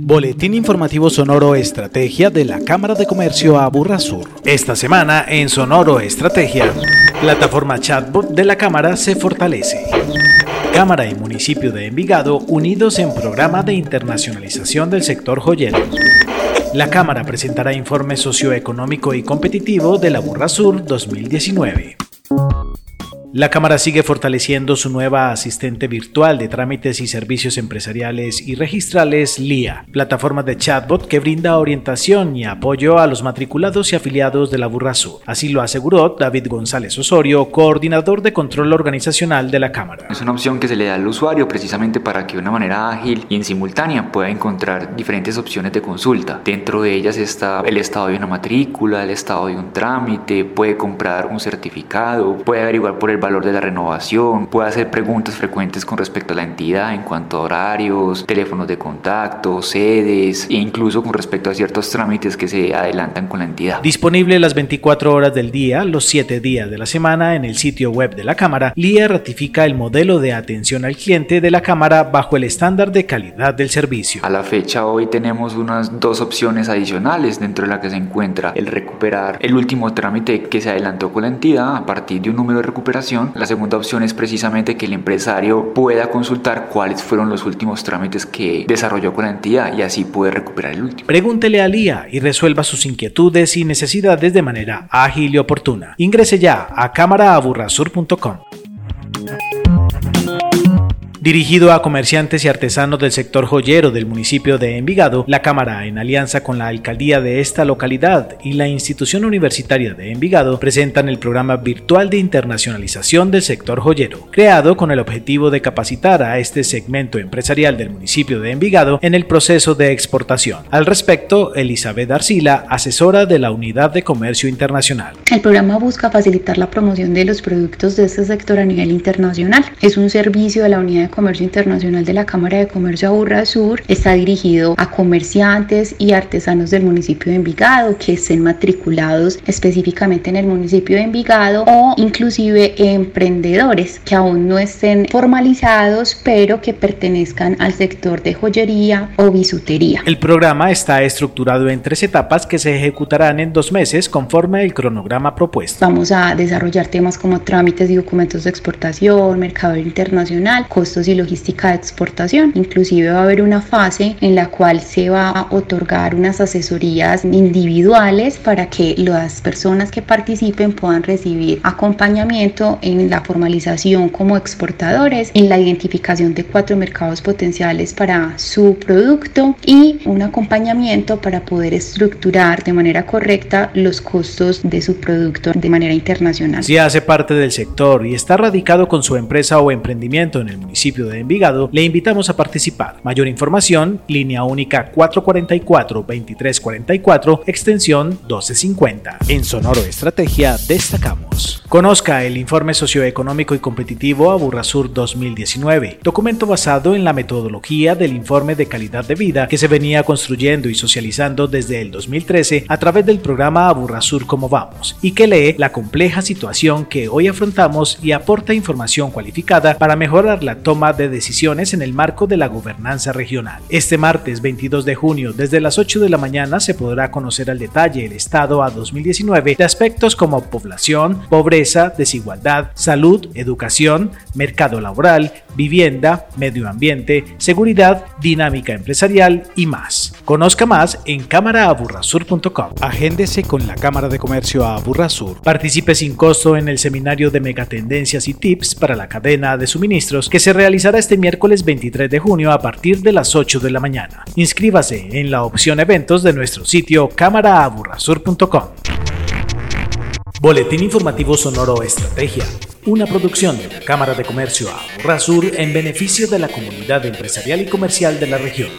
Boletín informativo Sonoro Estrategia de la Cámara de Comercio Aburra Sur. Esta semana en Sonoro Estrategia, plataforma chatbot de la Cámara se fortalece. Cámara y municipio de Envigado unidos en programa de internacionalización del sector joyero. La Cámara presentará informe socioeconómico y competitivo de la Burra Sur 2019. La Cámara sigue fortaleciendo su nueva asistente virtual de trámites y servicios empresariales y registrales LIA, plataforma de chatbot que brinda orientación y apoyo a los matriculados y afiliados de la Burrasur. Así lo aseguró David González Osorio, coordinador de control organizacional de la Cámara. Es una opción que se le da al usuario precisamente para que de una manera ágil y en simultánea pueda encontrar diferentes opciones de consulta. Dentro de ellas está el estado de una matrícula, el estado de un trámite, puede comprar un certificado, puede averiguar por el valor de la renovación, puede hacer preguntas frecuentes con respecto a la entidad en cuanto a horarios, teléfonos de contacto, sedes e incluso con respecto a ciertos trámites que se adelantan con la entidad. Disponible las 24 horas del día, los 7 días de la semana en el sitio web de la Cámara, LIA ratifica el modelo de atención al cliente de la Cámara bajo el estándar de calidad del servicio. A la fecha hoy tenemos unas dos opciones adicionales dentro de la que se encuentra el recuperar el último trámite que se adelantó con la entidad a partir de un número de recuperación la segunda opción es precisamente que el empresario pueda consultar cuáles fueron los últimos trámites que desarrolló con la entidad y así puede recuperar el último. Pregúntele a Lía y resuelva sus inquietudes y necesidades de manera ágil y oportuna. Ingrese ya a cámaraaburrasur.com. Dirigido a comerciantes y artesanos del sector joyero del municipio de Envigado, la Cámara, en alianza con la alcaldía de esta localidad y la institución universitaria de Envigado, presentan el programa virtual de internacionalización del sector joyero, creado con el objetivo de capacitar a este segmento empresarial del municipio de Envigado en el proceso de exportación. Al respecto, Elizabeth Arcila, asesora de la Unidad de Comercio Internacional. El programa busca facilitar la promoción de los productos de este sector a nivel internacional. Es un servicio de la Unidad de Comercio Internacional de la Cámara de Comercio Aburra Sur está dirigido a comerciantes y artesanos del municipio de Envigado que estén matriculados específicamente en el municipio de Envigado o inclusive emprendedores que aún no estén formalizados pero que pertenezcan al sector de joyería o bisutería. El programa está estructurado en tres etapas que se ejecutarán en dos meses conforme el cronograma propuesto. Vamos a desarrollar temas como trámites y documentos de exportación, mercado internacional, costos y logística de exportación. Inclusive va a haber una fase en la cual se va a otorgar unas asesorías individuales para que las personas que participen puedan recibir acompañamiento en la formalización como exportadores, en la identificación de cuatro mercados potenciales para su producto y un acompañamiento para poder estructurar de manera correcta los costos de su producto de manera internacional. Si hace parte del sector y está radicado con su empresa o emprendimiento en el municipio de Envigado, le invitamos a participar. Mayor información, línea única 444-2344, extensión 1250. En Sonoro Estrategia destacamos. Conozca el informe socioeconómico y competitivo Aburrasur 2019, documento basado en la metodología del informe de calidad de vida que se venía construyendo y socializando desde el 2013 a través del programa Aburrasur Como Vamos y que lee la compleja situación que hoy afrontamos y aporta información cualificada para mejorar la toma de decisiones en el marco de la gobernanza regional. Este martes 22 de junio, desde las 8 de la mañana, se podrá conocer al detalle el estado a 2019 de aspectos como población, pobreza, desigualdad, salud, educación, mercado laboral, vivienda, medio ambiente, seguridad, dinámica empresarial y más. Conozca más en cámaraaburrasur.com. Agéndese con la Cámara de Comercio Aburrasur. Participe sin costo en el seminario de megatendencias y tips para la cadena de suministros que se realizará este miércoles 23 de junio a partir de las 8 de la mañana. Inscríbase en la opción eventos de nuestro sitio cámaraaburrasur.com. Boletín informativo Sonoro Estrategia una producción de la Cámara de Comercio Aburrasur en beneficio de la comunidad empresarial y comercial de la región.